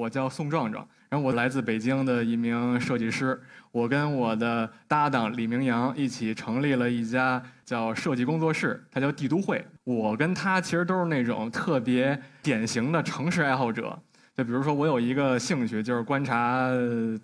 我叫宋壮壮，然后我来自北京的一名设计师。我跟我的搭档李明阳一起成立了一家叫设计工作室，它叫帝都会。我跟他其实都是那种特别典型的城市爱好者。就比如说，我有一个兴趣就是观察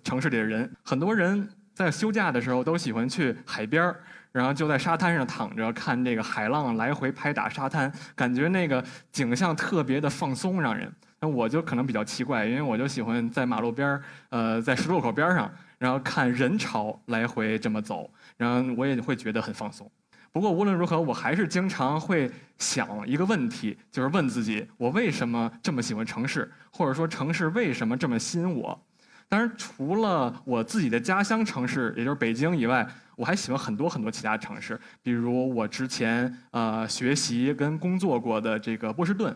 城市里的人。很多人在休假的时候都喜欢去海边，然后就在沙滩上躺着看这个海浪来回拍打沙滩，感觉那个景象特别的放松，让人。那我就可能比较奇怪，因为我就喜欢在马路边，呃，在十字路口边上，然后看人潮来回这么走，然后我也会觉得很放松。不过无论如何，我还是经常会想一个问题，就是问自己：我为什么这么喜欢城市？或者说城市为什么这么吸引我？当然，除了我自己的家乡城市，也就是北京以外，我还喜欢很多很多其他城市，比如我之前呃学习跟工作过的这个波士顿。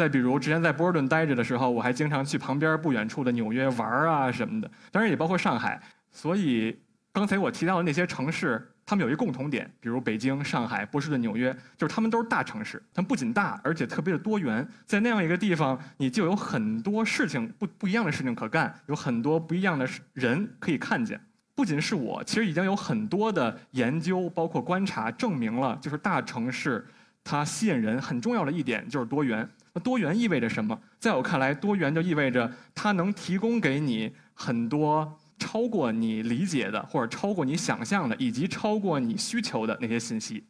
再比如，之前在波士顿待着的时候，我还经常去旁边不远处的纽约玩啊什么的，当然也包括上海。所以，刚才我提到的那些城市，他们有一个共同点，比如北京、上海、波士顿、纽约，就是他们都是大城市。它们不仅大，而且特别的多元。在那样一个地方，你就有很多事情不不一样的事情可干，有很多不一样的人可以看见。不仅是我，其实已经有很多的研究，包括观察，证明了就是大城市它吸引人很重要的一点就是多元。那多元意味着什么？在我看来，多元就意味着它能提供给你很多超过你理解的，或者超过你想象的，以及超过你需求的那些信息。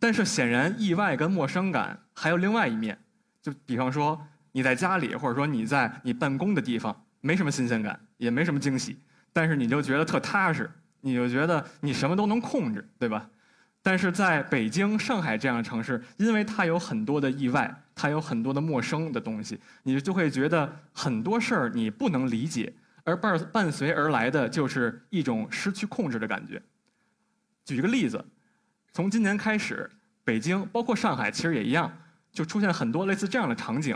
但是，显然意外跟陌生感还有另外一面。就比方说，你在家里，或者说你在你办公的地方，没什么新鲜感，也没什么惊喜，但是你就觉得特踏实，你就觉得你什么都能控制，对吧？但是在北京、上海这样的城市，因为它有很多的意外。它有很多的陌生的东西，你就会觉得很多事儿你不能理解，而伴伴随而来的就是一种失去控制的感觉。举一个例子，从今年开始，北京包括上海其实也一样，就出现很多类似这样的场景，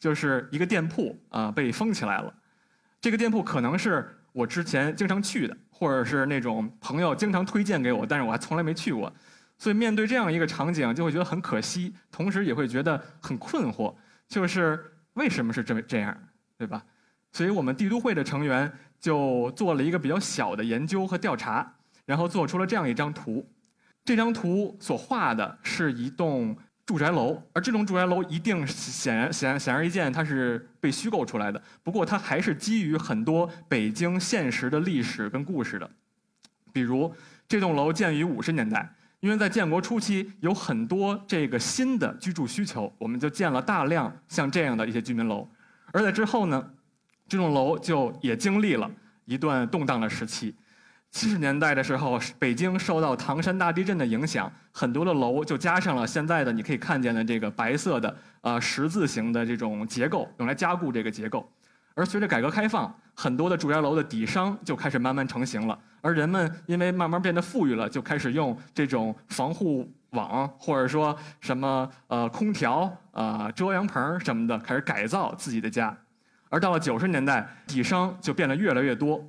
就是一个店铺啊被封起来了。这个店铺可能是我之前经常去的，或者是那种朋友经常推荐给我，但是我还从来没去过。所以面对这样一个场景，就会觉得很可惜，同时也会觉得很困惑，就是为什么是这么这样，对吧？所以我们帝都会的成员就做了一个比较小的研究和调查，然后做出了这样一张图。这张图所画的是一栋住宅楼，而这栋住宅楼一定显然显显而易见，它是被虚构出来的。不过它还是基于很多北京现实的历史跟故事的，比如这栋楼建于五十年代。因为在建国初期有很多这个新的居住需求，我们就建了大量像这样的一些居民楼。而在之后呢，这栋楼就也经历了一段动荡的时期。七十年代的时候，北京受到唐山大地震的影响，很多的楼就加上了现在的你可以看见的这个白色的呃十字形的这种结构，用来加固这个结构。而随着改革开放，很多的住宅楼的底商就开始慢慢成型了。而人们因为慢慢变得富裕了，就开始用这种防护网，或者说什么呃空调、呃遮阳棚什么的，开始改造自己的家。而到了九十年代，底商就变得越来越多。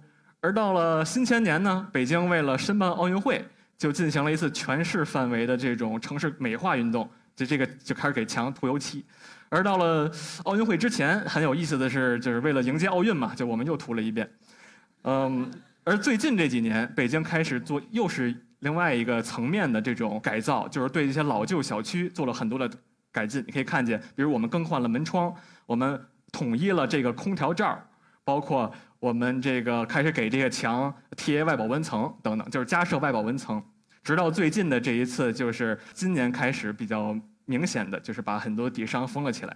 而到了新千年呢，北京为了申办奥运会，就进行了一次全市范围的这种城市美化运动，就这个就开始给墙涂油漆。而到了奥运会之前，很有意思的是，就是为了迎接奥运嘛，就我们又涂了一遍。嗯，而最近这几年，北京开始做又是另外一个层面的这种改造，就是对这些老旧小区做了很多的改进。你可以看见，比如我们更换了门窗，我们统一了这个空调罩，包括我们这个开始给这个墙贴外保温层等等，就是加设外保温层。直到最近的这一次，就是今年开始比较。明显的就是把很多底商封了起来。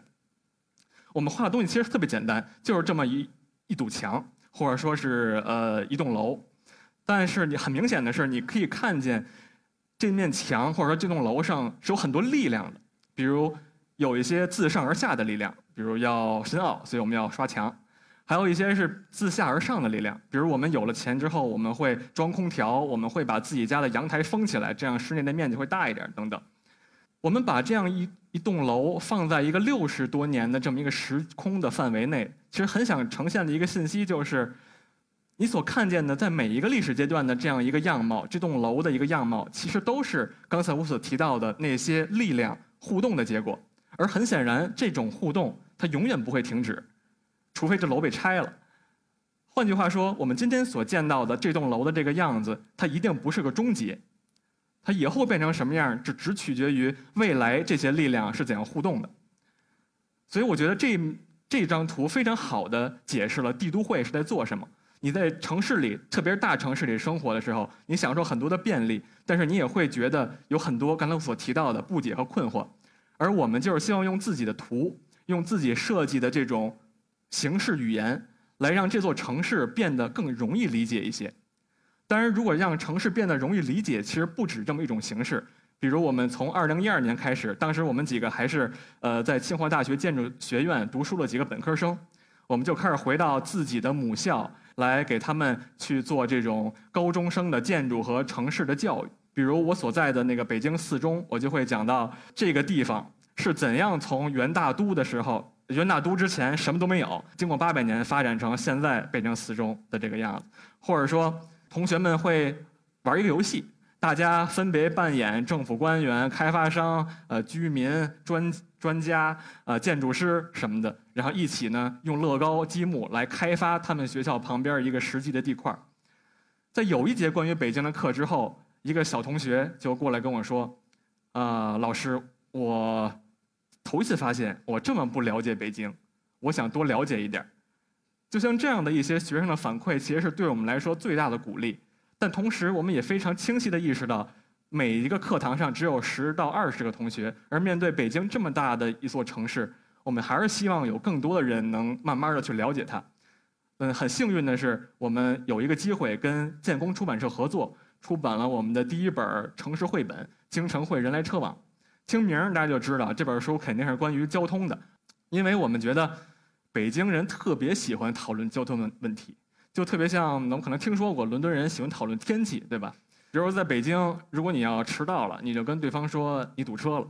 我们画的东西其实特别简单，就是这么一一堵墙，或者说是呃一栋楼。但是你很明显的是，你可以看见这面墙或者说这栋楼上是有很多力量的，比如有一些自上而下的力量，比如要深奥，所以我们要刷墙；还有一些是自下而上的力量，比如我们有了钱之后，我们会装空调，我们会把自己家的阳台封起来，这样室内的面积会大一点等等。我们把这样一一栋楼放在一个六十多年的这么一个时空的范围内，其实很想呈现的一个信息就是，你所看见的在每一个历史阶段的这样一个样貌，这栋楼的一个样貌，其实都是刚才我所提到的那些力量互动的结果。而很显然，这种互动它永远不会停止，除非这楼被拆了。换句话说，我们今天所见到的这栋楼的这个样子，它一定不是个终结。它以后变成什么样，这只取决于未来这些力量是怎样互动的。所以，我觉得这这张图非常好的解释了帝都会是在做什么。你在城市里，特别是大城市里生活的时候，你享受很多的便利，但是你也会觉得有很多刚才我所提到的不解和困惑。而我们就是希望用自己的图，用自己设计的这种形式语言，来让这座城市变得更容易理解一些。当然，如果让城市变得容易理解，其实不止这么一种形式。比如，我们从二零一二年开始，当时我们几个还是呃在清华大学建筑学院读书的几个本科生，我们就开始回到自己的母校，来给他们去做这种高中生的建筑和城市的教育。比如我所在的那个北京四中，我就会讲到这个地方是怎样从元大都的时候，元大都之前什么都没有，经过八百年发展成现在北京四中的这个样子，或者说。同学们会玩一个游戏，大家分别扮演政府官员、开发商、呃居民、专专家、呃建筑师什么的，然后一起呢用乐高积木来开发他们学校旁边一个实际的地块。在有一节关于北京的课之后，一个小同学就过来跟我说：“啊，老师，我头一次发现我这么不了解北京，我想多了解一点。”就像这样的一些学生的反馈，其实是对我们来说最大的鼓励。但同时，我们也非常清晰地意识到，每一个课堂上只有十到二十个同学，而面对北京这么大的一座城市，我们还是希望有更多的人能慢慢地去了解它。嗯，很幸运的是，我们有一个机会跟建工出版社合作，出版了我们的第一本城市绘本《京城会人来车往》。听名大家就知道，这本书肯定是关于交通的，因为我们觉得。北京人特别喜欢讨论交通问问题，就特别像我们可能听说过伦敦人喜欢讨论天气，对吧？比如在北京，如果你要迟到了，你就跟对方说你堵车了，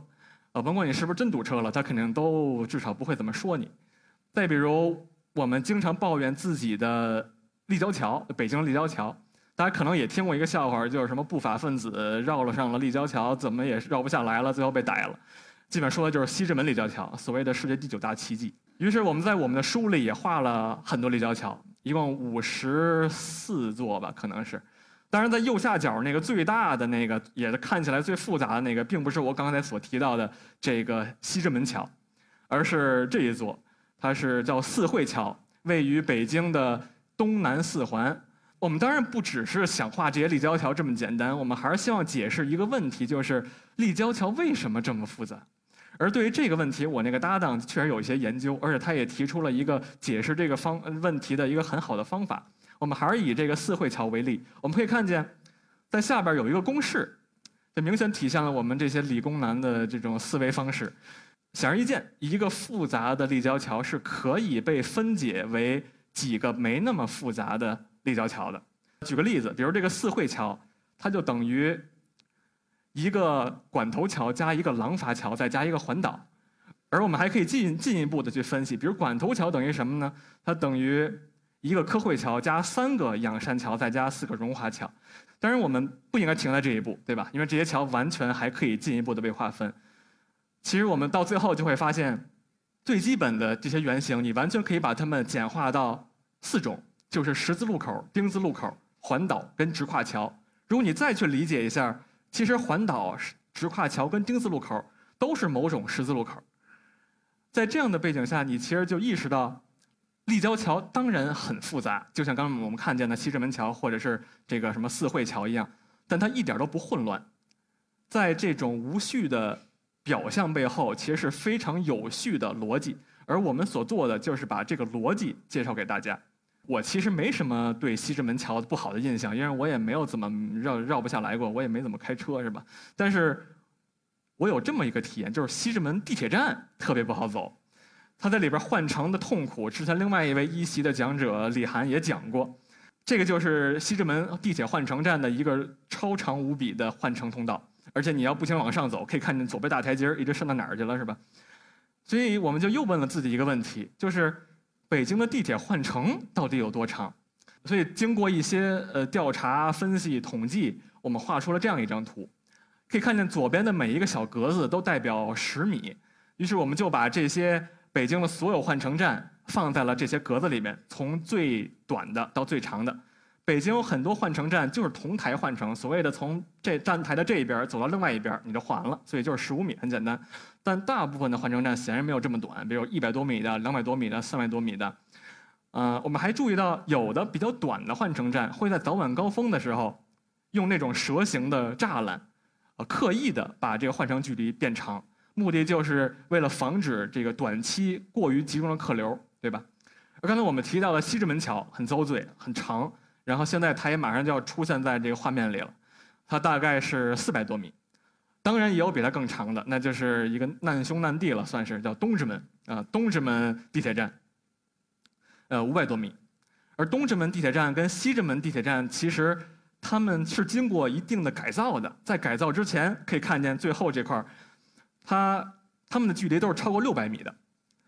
呃，甭管你是不是真堵车了，他肯定都至少不会怎么说你。再比如，我们经常抱怨自己的立交桥，北京立交桥，大家可能也听过一个笑话，就是什么不法分子绕了上了立交桥，怎么也绕不下来了，最后被逮了。基本说的就是西直门立交桥，所谓的世界第九大奇迹。于是我们在我们的书里也画了很多立交桥，一共五十四座吧，可能是。当然，在右下角那个最大的那个，也是看起来最复杂的那个，并不是我刚才所提到的这个西直门桥，而是这一座，它是叫四惠桥，位于北京的东南四环。我们当然不只是想画这些立交桥这么简单，我们还是希望解释一个问题，就是立交桥为什么这么复杂。而对于这个问题，我那个搭档确实有一些研究，而且他也提出了一个解释这个方问题的一个很好的方法。我们还是以这个四惠桥为例，我们可以看见，在下边有一个公式，这明显体现了我们这些理工男的这种思维方式。显而易见，一个复杂的立交桥是可以被分解为几个没那么复杂的立交桥的。举个例子，比如这个四惠桥，它就等于。一个管头桥加一个廊筏桥再加一个环岛，而我们还可以进进一步的去分析，比如管头桥等于什么呢？它等于一个科惠桥加三个仰山桥再加四个荣华桥。当然，我们不应该停在这一步，对吧？因为这些桥完全还可以进一步的被划分。其实我们到最后就会发现，最基本的这些原型，你完全可以把它们简化到四种，就是十字路口、丁字路口、环岛跟直跨桥。如果你再去理解一下。其实环岛、直跨桥跟丁字路口都是某种十字路口。在这样的背景下，你其实就意识到，立交桥当然很复杂，就像刚刚我们看见的西直门桥或者是这个什么四惠桥一样，但它一点都不混乱。在这种无序的表象背后，其实是非常有序的逻辑，而我们所做的就是把这个逻辑介绍给大家。我其实没什么对西直门桥不好的印象，因为我也没有怎么绕绕不下来过，我也没怎么开车，是吧？但是，我有这么一个体验，就是西直门地铁站特别不好走，他在里边换乘的痛苦，之前另外一位一席的讲者李涵也讲过，这个就是西直门地铁换乘站的一个超长无比的换乘通道，而且你要步行往上走，可以看见左边大台阶一直上到哪儿去了，是吧？所以我们就又问了自己一个问题，就是。北京的地铁换乘到底有多长？所以经过一些呃调查、分析、统计，我们画出了这样一张图。可以看见左边的每一个小格子都代表十米。于是我们就把这些北京的所有换乘站放在了这些格子里面，从最短的到最长的。北京有很多换乘站就是同台换乘，所谓的从这站台的这一边走到另外一边，你就换完了，所以就是十五米，很简单。但大部分的换乘站显然没有这么短，比如一百多米的、两百多米的、三百多米的。呃，我们还注意到有的比较短的换乘站会在早晚高峰的时候，用那种蛇形的栅栏，呃，刻意的把这个换乘距离变长，目的就是为了防止这个短期过于集中的客流，对吧？而刚才我们提到的西直门桥很遭罪，很长。然后现在它也马上就要出现在这个画面里了，它大概是四百多米，当然也有比它更长的，那就是一个难兄难弟了，算是叫东直门啊，东直门地铁站，呃五百多米，而东直门地铁站跟西直门地铁站其实他们是经过一定的改造的，在改造之前可以看见最后这块儿，它它们的距离都是超过六百米的。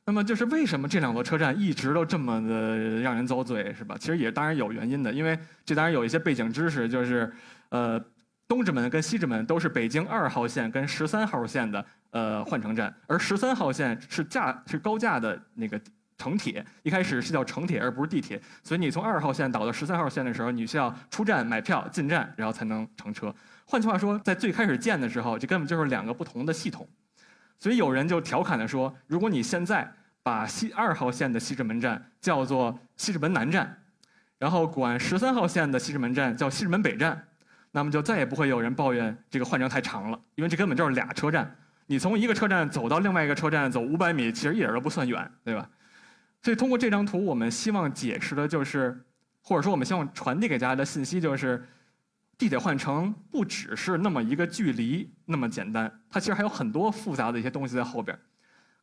那么就是为什么这两座车站一直都这么的让人遭罪，是吧？其实也当然有原因的，因为这当然有一些背景知识，就是，呃，东直门跟西直门都是北京二号线跟十三号线的呃换乘站，而十三号线是架是高架的那个城铁，一开始是叫城铁而不是地铁，所以你从二号线倒到十三号线的时候，你需要出站买票进站，然后才能乘车。换句话说，在最开始建的时候，这根本就是两个不同的系统。所以有人就调侃的说：“如果你现在把西二号线的西直门站叫做西直门南站，然后管十三号线的西直门站叫西直门北站，那么就再也不会有人抱怨这个换乘太长了，因为这根本就是俩车站。你从一个车站走到另外一个车站走五百米，其实一点都不算远，对吧？所以通过这张图，我们希望解释的就是，或者说我们希望传递给大家的信息就是。地铁换乘不只是那么一个距离那么简单，它其实还有很多复杂的一些东西在后边。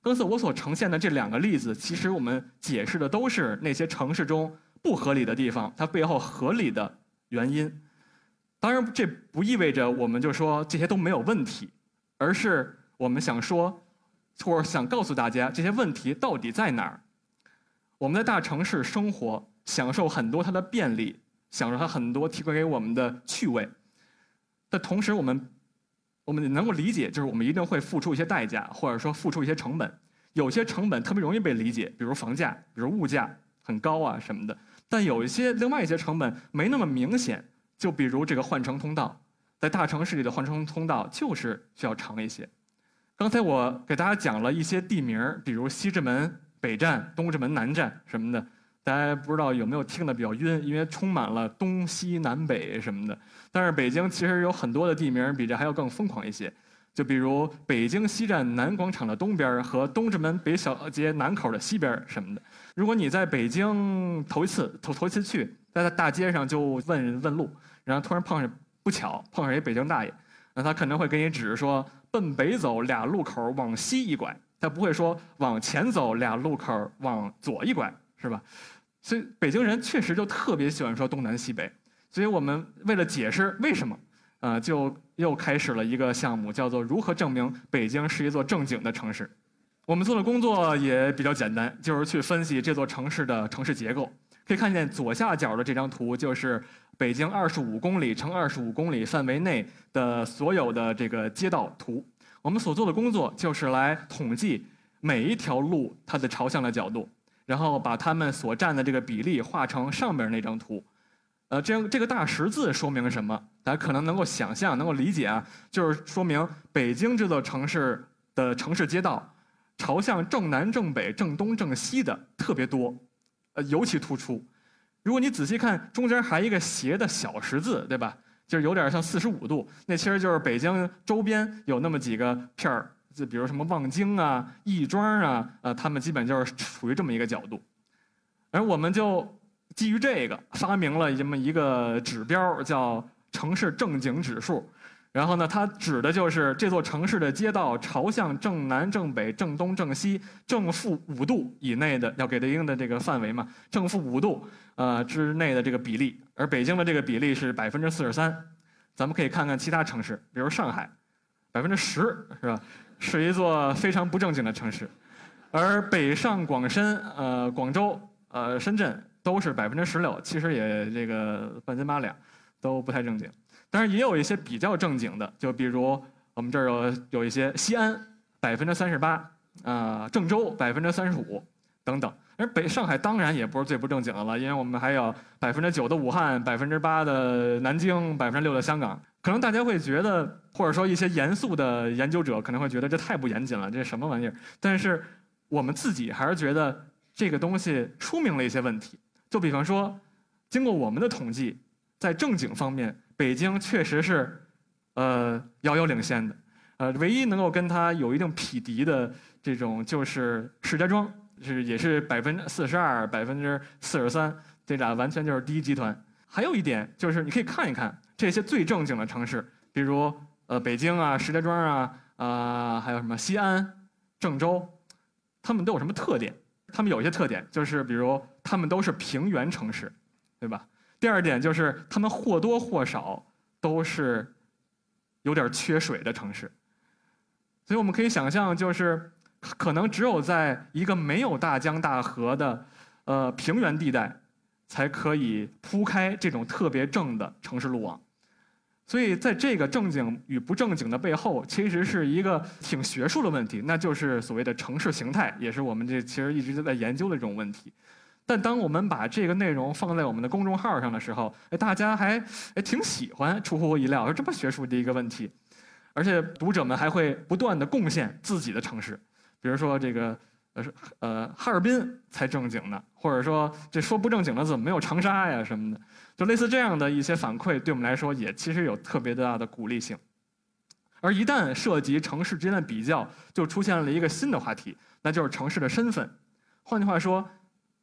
刚才我所呈现的这两个例子，其实我们解释的都是那些城市中不合理的地方，它背后合理的原因。当然，这不意味着我们就说这些都没有问题，而是我们想说，或者想告诉大家这些问题到底在哪儿。我们在大城市生活，享受很多它的便利。享受它很多提供给我们的趣味，但同时我们我们能够理解，就是我们一定会付出一些代价，或者说付出一些成本。有些成本特别容易被理解，比如房价，比如物价很高啊什么的。但有一些另外一些成本没那么明显，就比如这个换乘通道，在大城市里的换乘通道就是需要长一些。刚才我给大家讲了一些地名，比如西直门北站、东直门南站什么的。大家不知道有没有听得比较晕，因为充满了东西南北什么的。但是北京其实有很多的地名比这还要更疯狂一些，就比如北京西站南广场的东边和东直门北小街南口的西边什么的。如果你在北京头一次头头一次去，在大街上就问问路，然后突然碰上不巧碰上一北京大爷，那他可能会给你指说奔北走俩路口往西一拐，他不会说往前走俩路口往左一拐，是吧？所以北京人确实就特别喜欢说东南西北，所以我们为了解释为什么，呃，就又开始了一个项目，叫做如何证明北京是一座正经的城市。我们做的工作也比较简单，就是去分析这座城市的城市结构。可以看见左下角的这张图，就是北京二十五公里乘二十五公里范围内的所有的这个街道图。我们所做的工作就是来统计每一条路它的朝向的角度。然后把它们所占的这个比例画成上边那张图，呃，这样这个大十字说明什么？大家可能能够想象、能够理解啊，就是说明北京这座城市的城市街道朝向正南、正北、正东、正西的特别多，呃，尤其突出。如果你仔细看，中间还一个斜的小十字，对吧？就是有点像四十五度，那其实就是北京周边有那么几个片儿。就比如什么望京啊、亦庄啊，呃，他们基本就是处于这么一个角度，而我们就基于这个发明了这么一个指标，叫城市正经指数。然后呢，它指的就是这座城市的街道朝向正南、正北、正东、正西正负五度以内的，要给对应的这个范围嘛，正负五度呃之内的这个比例。而北京的这个比例是百分之四十三，咱们可以看看其他城市，比如上海，百分之十，是吧？是一座非常不正经的城市，而北上广深、呃广州、呃深圳都是百分之十六，其实也这个半斤八两，都不太正经。但是也有一些比较正经的，就比如我们这儿有有一些西安百分之三十八，啊，郑州百分之三十五，等等。而北上海当然也不是最不正经的了，因为我们还有百分之九的武汉，百分之八的南京，百分之六的香港。可能大家会觉得，或者说一些严肃的研究者可能会觉得这太不严谨了，这是什么玩意儿？但是我们自己还是觉得这个东西说明了一些问题。就比方说，经过我们的统计，在正经方面，北京确实是呃遥遥领先的。呃，唯一能够跟它有一定匹敌的这种就是石家庄。是也是百分之四十二，百分之四十三，这俩完全就是第一集团。还有一点就是，你可以看一看这些最正经的城市，比如呃北京啊、石家庄啊、啊还有什么西安、郑州，他们都有什么特点？他们有一些特点，就是比如他们都是平原城市，对吧？第二点就是他们或多或少都是有点缺水的城市，所以我们可以想象就是。可能只有在一个没有大江大河的，呃平原地带，才可以铺开这种特别正的城市路网。所以，在这个正经与不正经的背后，其实是一个挺学术的问题，那就是所谓的城市形态，也是我们这其实一直都在研究的这种问题。但当我们把这个内容放在我们的公众号上的时候，哎，大家还哎挺喜欢，出乎我意料，说这么学术的一个问题，而且读者们还会不断的贡献自己的城市。比如说这个，呃，呃，哈尔滨才正经呢，或者说这说不正经的怎么没有长沙呀什么的，就类似这样的一些反馈，对我们来说也其实有特别大的鼓励性。而一旦涉及城市之间的比较，就出现了一个新的话题，那就是城市的身份。换句话说，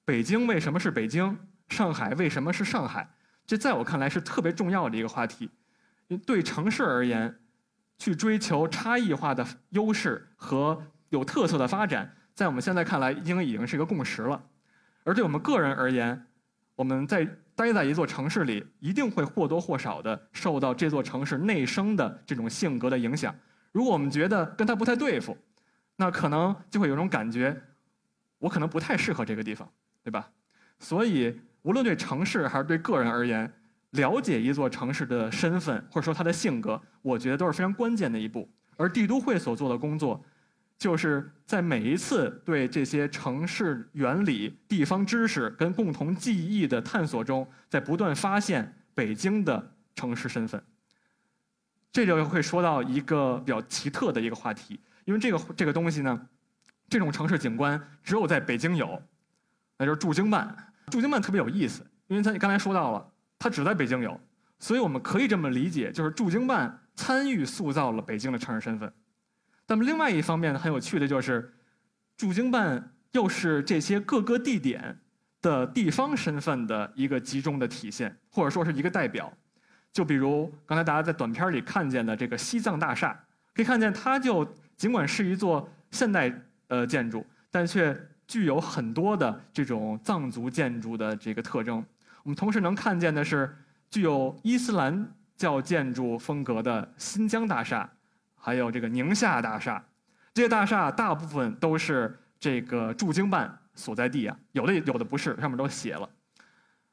北京为什么是北京？上海为什么是上海？这在我看来是特别重要的一个话题。对城市而言，去追求差异化的优势和。有特色的发展，在我们现在看来，已经已经是一个共识了。而对我们个人而言，我们在待在一座城市里，一定会或多或少的受到这座城市内生的这种性格的影响。如果我们觉得跟它不太对付，那可能就会有种感觉，我可能不太适合这个地方，对吧？所以，无论对城市还是对个人而言，了解一座城市的身份或者说它的性格，我觉得都是非常关键的一步。而帝都会所做的工作。就是在每一次对这些城市原理、地方知识跟共同记忆的探索中，在不断发现北京的城市身份。这就会说到一个比较奇特的一个话题，因为这个这个东西呢，这种城市景观只有在北京有，那就是驻京办。驻京办特别有意思，因为它刚才说到了，它只在北京有，所以我们可以这么理解，就是驻京办参与塑造了北京的城市身份。那么，另外一方面呢，很有趣的就是，驻京办又是这些各个地点的地方身份的一个集中的体现，或者说是一个代表。就比如刚才大家在短片里看见的这个西藏大厦，可以看见它就尽管是一座现代呃建筑，但却具有很多的这种藏族建筑的这个特征。我们同时能看见的是具有伊斯兰教建筑风格的新疆大厦。还有这个宁夏大厦，这些大厦大部分都是这个驻京办所在地啊，有的有的不是，上面都写了。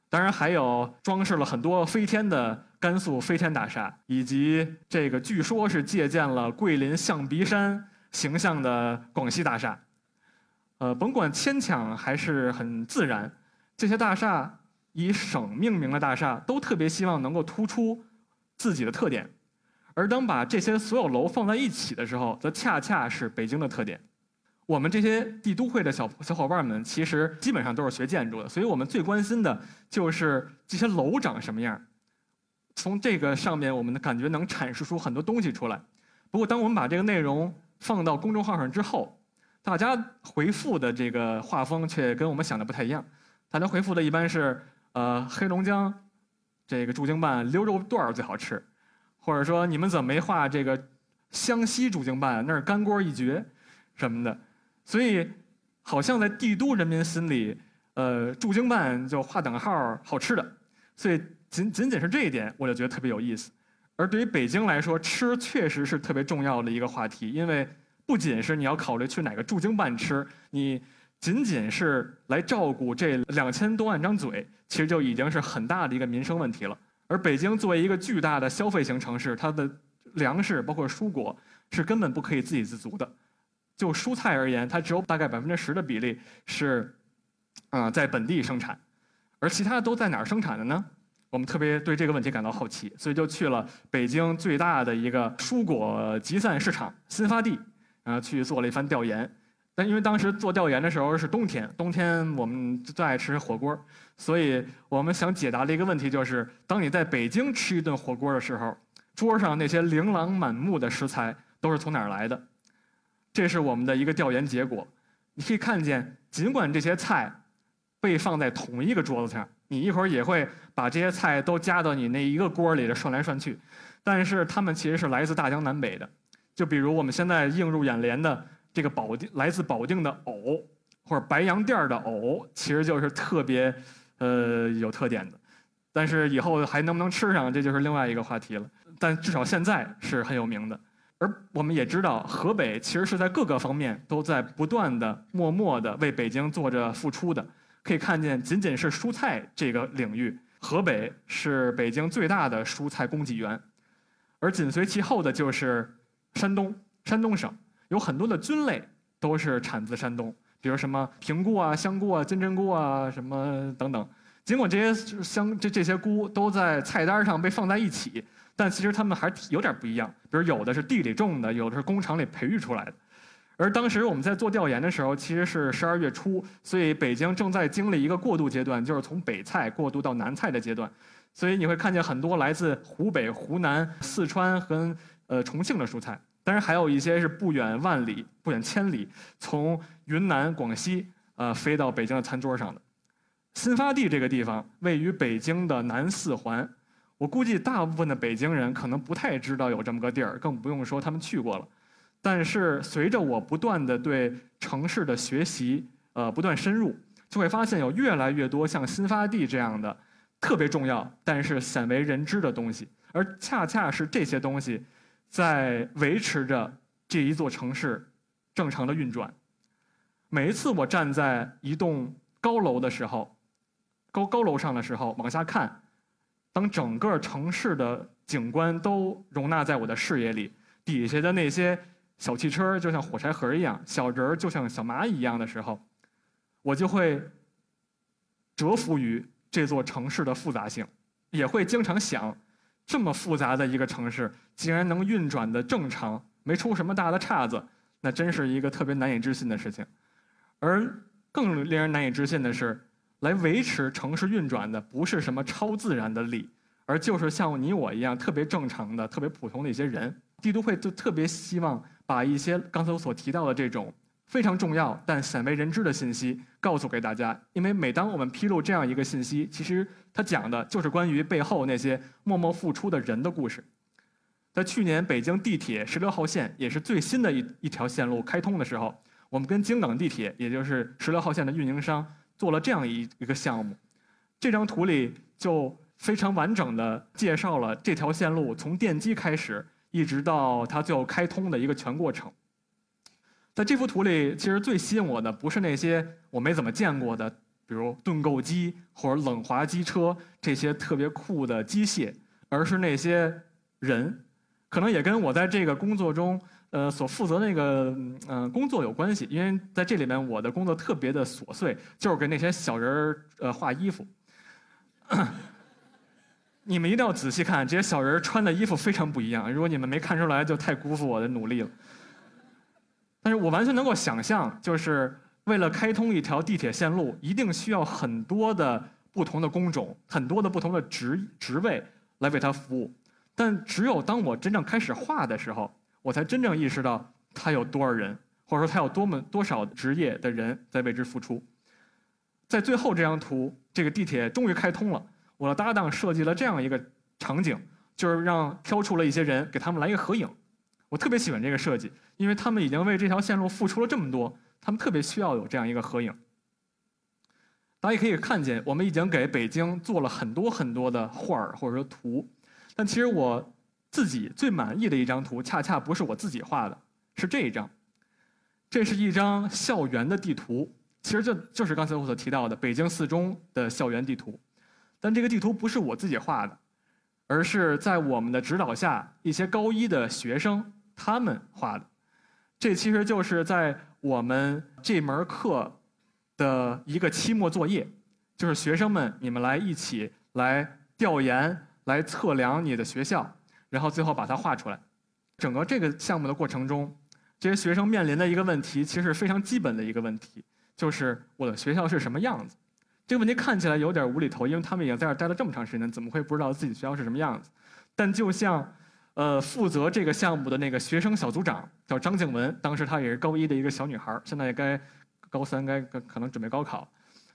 当然还有装饰了很多飞天的甘肃飞天大厦，以及这个据说是借鉴了桂林象鼻山形象的广西大厦。呃，甭管牵强还是很自然，这些大厦以省命名的大厦都特别希望能够突出自己的特点。而当把这些所有楼放在一起的时候，则恰恰是北京的特点。我们这些帝都会的小小伙伴们，其实基本上都是学建筑的，所以我们最关心的就是这些楼长什么样。从这个上面，我们的感觉能阐释出很多东西出来。不过，当我们把这个内容放到公众号上之后，大家回复的这个画风却跟我们想的不太一样。大家回复的一般是，呃，黑龙江这个驻京办溜肉段儿最好吃。或者说你们怎么没画这个湘西驻京办？那是干锅一绝，什么的。所以好像在帝都人民心里，呃，驻京办就划等号，好吃的。所以仅仅仅是这一点，我就觉得特别有意思。而对于北京来说，吃确实是特别重要的一个话题，因为不仅是你要考虑去哪个驻京办吃，你仅仅是来照顾这两千多万张嘴，其实就已经是很大的一个民生问题了。而北京作为一个巨大的消费型城市，它的粮食包括蔬果是根本不可以自给自足的。就蔬菜而言，它只有大概百分之十的比例是，啊，在本地生产，而其他都在哪儿生产的呢？我们特别对这个问题感到好奇，所以就去了北京最大的一个蔬果集散市场新发地，然后去做了一番调研。但因为当时做调研的时候是冬天，冬天我们最爱吃火锅，所以我们想解答的一个问题就是：当你在北京吃一顿火锅的时候，桌上那些琳琅满目的食材都是从哪儿来的？这是我们的一个调研结果。你可以看见，尽管这些菜被放在同一个桌子上。你一会儿也会把这些菜都加到你那一个锅里的涮来涮去，但是它们其实是来自大江南北的。就比如我们现在映入眼帘的这个保定来自保定的藕，或者白洋淀的藕，其实就是特别呃有特点的。但是以后还能不能吃上，这就是另外一个话题了。但至少现在是很有名的。而我们也知道，河北其实是在各个方面都在不断的、默默的为北京做着付出的。可以看见，仅仅是蔬菜这个领域，河北是北京最大的蔬菜供给源，而紧随其后的就是山东。山东省有很多的菌类都是产自山东，比如什么平菇啊、香菇啊、金针菇啊什么等等。尽管这些香这这些菇都在菜单上被放在一起，但其实它们还有点不一样。比如有的是地里种的，有的是工厂里培育出来的。而当时我们在做调研的时候，其实是十二月初，所以北京正在经历一个过渡阶段，就是从北菜过渡到南菜的阶段。所以你会看见很多来自湖北、湖南、四川和呃重庆的蔬菜，当然还有一些是不远万里、不远千里从云南、广西呃飞到北京的餐桌上的。新发地这个地方位于北京的南四环，我估计大部分的北京人可能不太知道有这么个地儿，更不用说他们去过了。但是随着我不断的对城市的学习，呃，不断深入，就会发现有越来越多像新发地这样的特别重要，但是鲜为人知的东西，而恰恰是这些东西，在维持着这一座城市正常的运转。每一次我站在一栋高楼的时候，高高楼上的时候往下看，当整个城市的景观都容纳在我的视野里，底下的那些。小汽车就像火柴盒一样，小人儿就像小蚂蚁一样的时候，我就会折服于这座城市的复杂性，也会经常想，这么复杂的一个城市竟然能运转的正常，没出什么大的岔子，那真是一个特别难以置信的事情。而更令人难以置信的是，来维持城市运转的不是什么超自然的力，而就是像你我一样特别正常的、特别普通的一些人。帝都会就特别希望。把一些刚才我所提到的这种非常重要但鲜为人知的信息告诉给大家，因为每当我们披露这样一个信息，其实它讲的就是关于背后那些默默付出的人的故事。在去年北京地铁十六号线也是最新的一一条线路开通的时候，我们跟京港地铁，也就是十六号线的运营商做了这样一一个项目。这张图里就非常完整的介绍了这条线路从奠基开始。一直到它最后开通的一个全过程，在这幅图里，其实最吸引我的不是那些我没怎么见过的，比如盾构机或者冷滑机车这些特别酷的机械，而是那些人，可能也跟我在这个工作中，呃，所负责那个嗯工作有关系。因为在这里面，我的工作特别的琐碎，就是给那些小人儿呃画衣服。你们一定要仔细看，这些小人穿的衣服非常不一样。如果你们没看出来，就太辜负我的努力了。但是我完全能够想象，就是为了开通一条地铁线路，一定需要很多的不同的工种，很多的不同的职职位来为它服务。但只有当我真正开始画的时候，我才真正意识到它有多少人，或者说它有多么多少职业的人在为之付出。在最后这张图，这个地铁终于开通了。我的搭档设计了这样一个场景，就是让挑出了一些人，给他们来一个合影。我特别喜欢这个设计，因为他们已经为这条线路付出了这么多，他们特别需要有这样一个合影。大家也可以看见，我们已经给北京做了很多很多的画儿或者说图，但其实我自己最满意的一张图，恰恰不是我自己画的，是这一张。这是一张校园的地图，其实这就是刚才我所提到的北京四中的校园地图。但这个地图不是我自己画的，而是在我们的指导下，一些高一的学生他们画的。这其实就是在我们这门课的一个期末作业，就是学生们你们来一起来调研、来测量你的学校，然后最后把它画出来。整个这个项目的过程中，这些学生面临的一个问题，其实是非常基本的一个问题，就是我的学校是什么样子。这个问题看起来有点无厘头，因为他们已经在这儿待了这么长时间，怎么会不知道自己学校是什么样子？但就像，呃，负责这个项目的那个学生小组长叫张静文，当时她也是高一的一个小女孩，现在也该高三，该可能准备高考。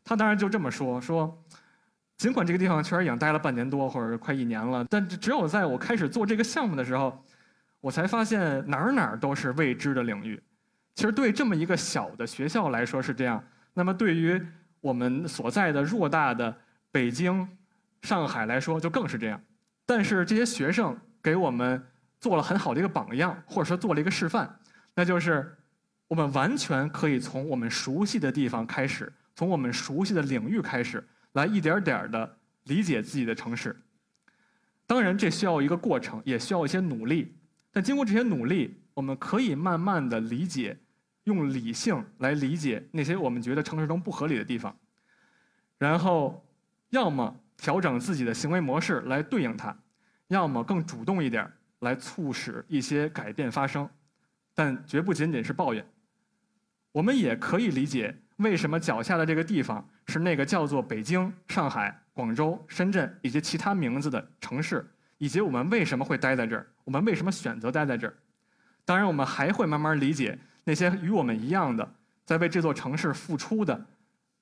她当然就这么说：说，尽管这个地方确实已经待了半年多或者快一年了，但只有在我开始做这个项目的时候。我才发现哪儿哪儿都是未知的领域。其实对这么一个小的学校来说是这样，那么对于我们所在的偌大的北京、上海来说就更是这样。但是这些学生给我们做了很好的一个榜样，或者说做了一个示范，那就是我们完全可以从我们熟悉的地方开始，从我们熟悉的领域开始，来一点点的理解自己的城市。当然，这需要一个过程，也需要一些努力。但经过这些努力，我们可以慢慢的理解，用理性来理解那些我们觉得城市中不合理的地方，然后要么调整自己的行为模式来对应它，要么更主动一点来促使一些改变发生，但绝不仅仅是抱怨。我们也可以理解为什么脚下的这个地方是那个叫做北京、上海、广州、深圳以及其他名字的城市。以及我们为什么会待在这儿？我们为什么选择待在这儿？当然，我们还会慢慢理解那些与我们一样的，在为这座城市付出的，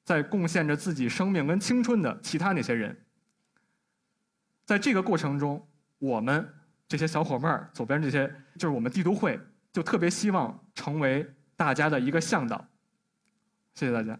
在贡献着自己生命跟青春的其他那些人。在这个过程中，我们这些小伙伴儿，左边这些就是我们帝都会，就特别希望成为大家的一个向导。谢谢大家。